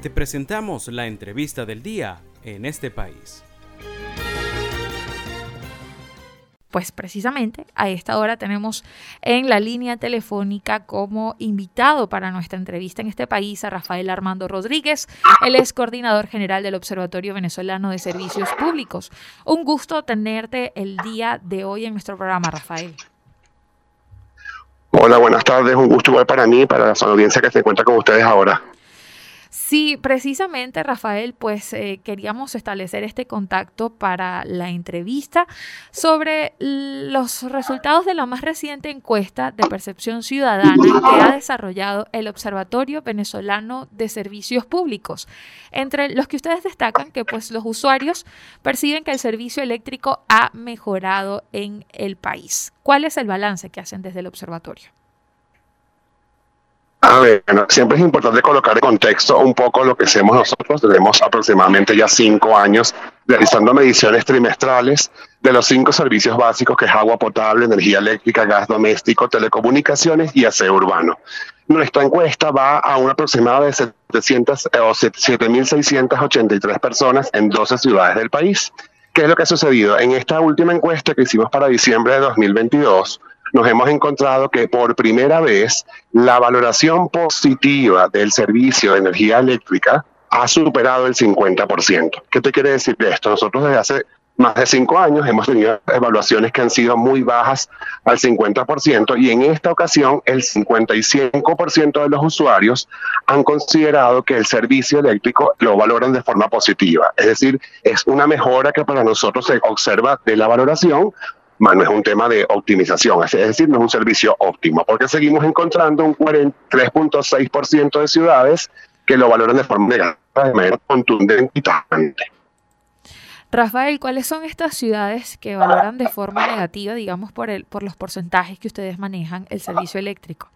Te presentamos la entrevista del día en este país. Pues precisamente a esta hora tenemos en la línea telefónica como invitado para nuestra entrevista en este país a Rafael Armando Rodríguez. Él es coordinador general del Observatorio Venezolano de Servicios Públicos. Un gusto tenerte el día de hoy en nuestro programa, Rafael. Hola, buenas tardes. Un gusto igual para mí y para la audiencia que se encuentra con ustedes ahora. Sí, precisamente Rafael, pues eh, queríamos establecer este contacto para la entrevista sobre los resultados de la más reciente encuesta de percepción ciudadana que ha desarrollado el Observatorio Venezolano de Servicios Públicos, entre los que ustedes destacan que pues los usuarios perciben que el servicio eléctrico ha mejorado en el país. ¿Cuál es el balance que hacen desde el observatorio? A ver, siempre es importante colocar en contexto un poco lo que hacemos nosotros. Tenemos aproximadamente ya cinco años realizando mediciones trimestrales de los cinco servicios básicos que es agua potable, energía eléctrica, gas doméstico, telecomunicaciones y aseo urbano. Nuestra encuesta va a un aproximado de 700 o 7.683 personas en 12 ciudades del país. ¿Qué es lo que ha sucedido? En esta última encuesta que hicimos para diciembre de 2022, nos hemos encontrado que por primera vez la valoración positiva del servicio de energía eléctrica ha superado el 50%. ¿Qué te quiere decir esto? Nosotros desde hace más de cinco años hemos tenido evaluaciones que han sido muy bajas al 50% y en esta ocasión el 55% de los usuarios han considerado que el servicio eléctrico lo valoran de forma positiva. Es decir, es una mejora que para nosotros se observa de la valoración no es un tema de optimización, es decir, no es un servicio óptimo, porque seguimos encontrando un 43.6% de ciudades que lo valoran de forma negativa, de manera contundente y tajante. Rafael, ¿cuáles son estas ciudades que valoran de forma negativa, digamos, por, el, por los porcentajes que ustedes manejan el servicio eléctrico?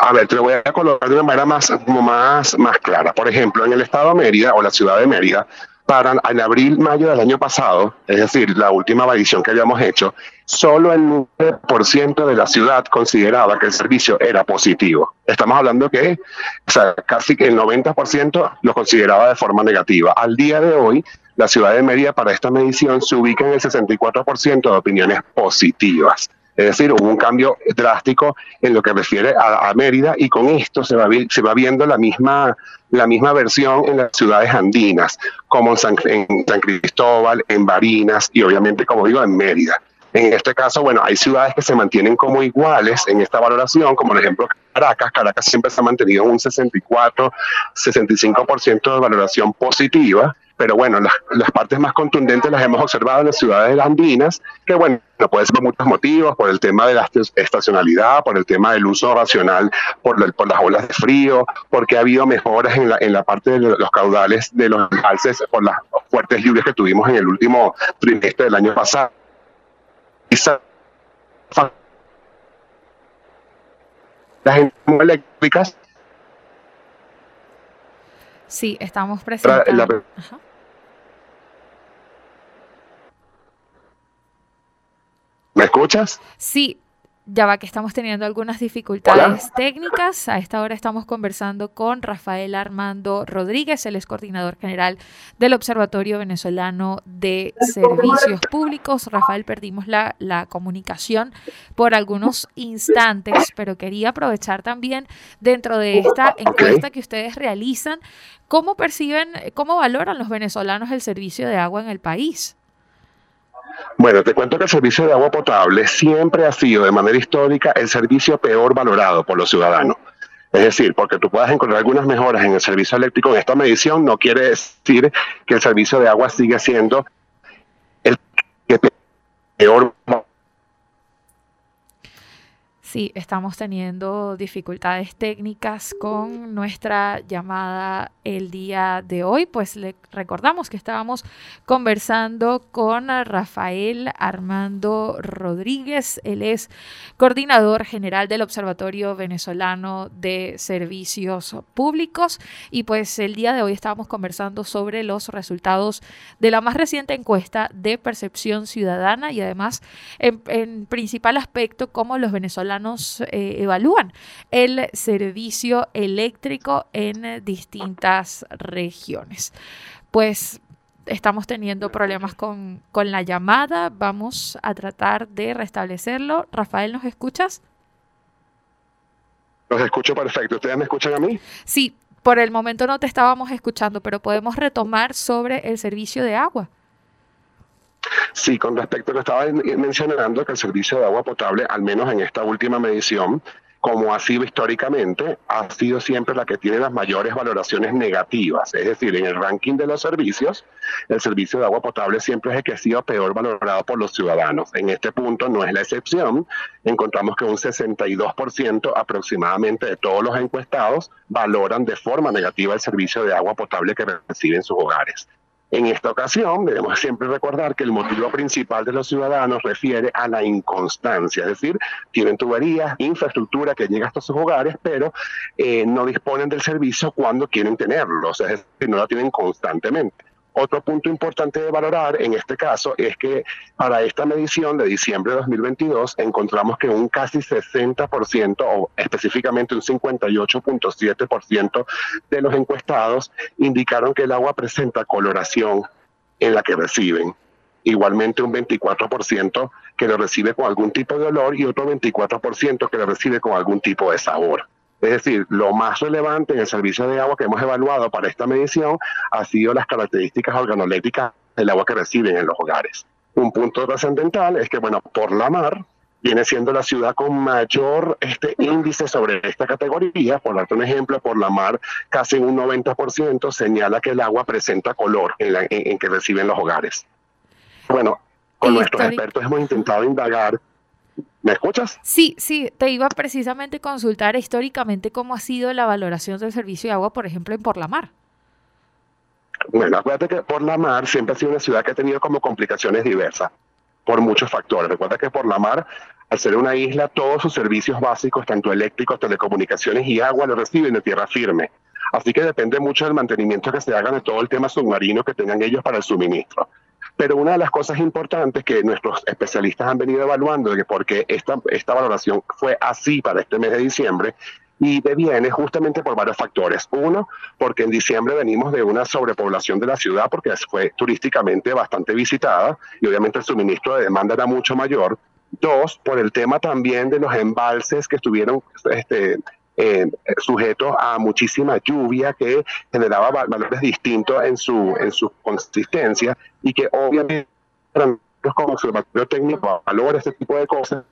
A ver, te lo voy a colocar de una manera más, más, más clara. Por ejemplo, en el estado de Mérida o la ciudad de Mérida, para en abril, mayo del año pasado, es decir, la última medición que habíamos hecho, solo el 9% de la ciudad consideraba que el servicio era positivo. Estamos hablando que o sea, casi que el 90% lo consideraba de forma negativa. Al día de hoy, la ciudad de Mérida para esta medición se ubica en el 64% de opiniones positivas. Es decir, hubo un cambio drástico en lo que refiere a, Mérida y con esto se va, se va viendo la misma, la misma versión en las ciudades andinas, como en San, Cristóbal, en Barinas y obviamente, como digo, en Mérida. En este caso, bueno, hay ciudades que se mantienen como iguales en esta valoración, como por ejemplo Caracas. Caracas siempre se ha mantenido en un 64, 65% de valoración positiva pero bueno, las, partes más contundentes las hemos observado en las ciudades andinas, que bueno, puede ser por muchos motivos, por el tema de la estacionalidad, por el tema del uso racional, por, por las olas de frío, porque ha habido mejoras en la, en la parte de los caudales de los embalses por las fuertes lluvias que tuvimos en el último trimestre del año pasado. Las eléctricas Sí, estamos presentando. ¿Me escuchas? Sí, ya va que estamos teniendo algunas dificultades técnicas. A esta hora estamos conversando con Rafael Armando Rodríguez, el ex coordinador general del Observatorio Venezolano de Servicios Públicos. Rafael, perdimos la, la comunicación por algunos instantes, pero quería aprovechar también dentro de esta encuesta que ustedes realizan, cómo perciben, cómo valoran los venezolanos el servicio de agua en el país. Bueno, te cuento que el servicio de agua potable siempre ha sido de manera histórica el servicio peor valorado por los ciudadanos. Es decir, porque tú puedas encontrar algunas mejoras en el servicio eléctrico en esta medición, no quiere decir que el servicio de agua siga siendo el que peor Sí, estamos teniendo dificultades técnicas con nuestra llamada el día de hoy. Pues le recordamos que estábamos conversando con Rafael Armando Rodríguez. Él es coordinador general del Observatorio Venezolano de Servicios Públicos. Y pues el día de hoy estábamos conversando sobre los resultados de la más reciente encuesta de percepción ciudadana y además en, en principal aspecto cómo los venezolanos ciudadanos eh, evalúan el servicio eléctrico en distintas regiones. Pues estamos teniendo problemas con, con la llamada, vamos a tratar de restablecerlo. Rafael, ¿nos escuchas? Los escucho perfecto. ¿Ustedes me escuchan a mí? Sí, por el momento no te estábamos escuchando, pero podemos retomar sobre el servicio de agua. Sí, con respecto a lo que estaba mencionando, que el servicio de agua potable, al menos en esta última medición, como ha sido históricamente, ha sido siempre la que tiene las mayores valoraciones negativas. Es decir, en el ranking de los servicios, el servicio de agua potable siempre es el que ha sido peor valorado por los ciudadanos. En este punto no es la excepción. Encontramos que un 62% aproximadamente de todos los encuestados valoran de forma negativa el servicio de agua potable que reciben sus hogares. En esta ocasión debemos siempre recordar que el motivo principal de los ciudadanos refiere a la inconstancia, es decir, tienen tuberías, infraestructura que llega hasta sus hogares, pero eh, no disponen del servicio cuando quieren tenerlo, es decir, no la tienen constantemente. Otro punto importante de valorar en este caso es que para esta medición de diciembre de 2022 encontramos que un casi 60% o específicamente un 58.7% de los encuestados indicaron que el agua presenta coloración en la que reciben. Igualmente un 24% que lo recibe con algún tipo de olor y otro 24% que lo recibe con algún tipo de sabor. Es decir, lo más relevante en el servicio de agua que hemos evaluado para esta medición ha sido las características organolépticas del agua que reciben en los hogares. Un punto trascendental es que, bueno, por la mar viene siendo la ciudad con mayor este índice sobre esta categoría. Por darte un ejemplo, por la mar casi un 90% señala que el agua presenta color en, en que reciben los hogares. Bueno, con nuestros expertos hemos intentado indagar ¿Me escuchas? Sí, sí, te iba precisamente a consultar históricamente cómo ha sido la valoración del servicio de agua, por ejemplo, en Por la Mar. Bueno, acuérdate que Por la Mar siempre ha sido una ciudad que ha tenido como complicaciones diversas por muchos factores. Recuerda que Por la Mar, al ser una isla, todos sus servicios básicos, tanto eléctricos, telecomunicaciones y agua, lo reciben de tierra firme. Así que depende mucho del mantenimiento que se haga de todo el tema submarino que tengan ellos para el suministro. Pero una de las cosas importantes que nuestros especialistas han venido evaluando, de porque esta, esta valoración fue así para este mes de diciembre, y deviene justamente por varios factores. Uno, porque en diciembre venimos de una sobrepoblación de la ciudad porque fue turísticamente bastante visitada y obviamente el suministro de demanda era mucho mayor. Dos, por el tema también de los embalses que estuvieron este, eh, sujetos a muchísima lluvia que generaba valores distintos en su, en su consistencia y que obviamente como observatorio técnico valora este tipo de cosas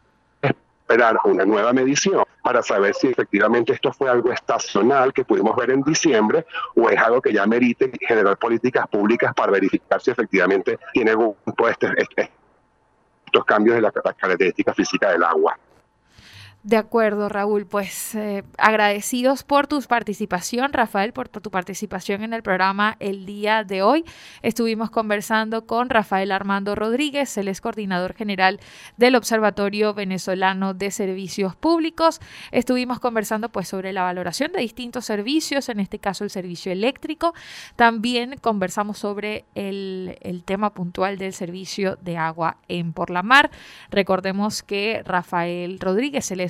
esperar una nueva medición para saber si efectivamente esto fue algo estacional que pudimos ver en diciembre o es algo que ya merite generar políticas públicas para verificar si efectivamente tiene algún este, este, estos cambios de la característica física del agua. De acuerdo, Raúl. Pues eh, agradecidos por tu participación, Rafael, por, tu participación en el programa el día de hoy. Estuvimos conversando con Rafael Armando Rodríguez, él es coordinador general del Observatorio Venezolano de Servicios Públicos. Estuvimos conversando pues sobre la valoración de distintos servicios, en este caso el servicio eléctrico. También conversamos sobre el, el tema puntual del servicio de agua en Por la Mar. Recordemos que Rafael Rodríguez, él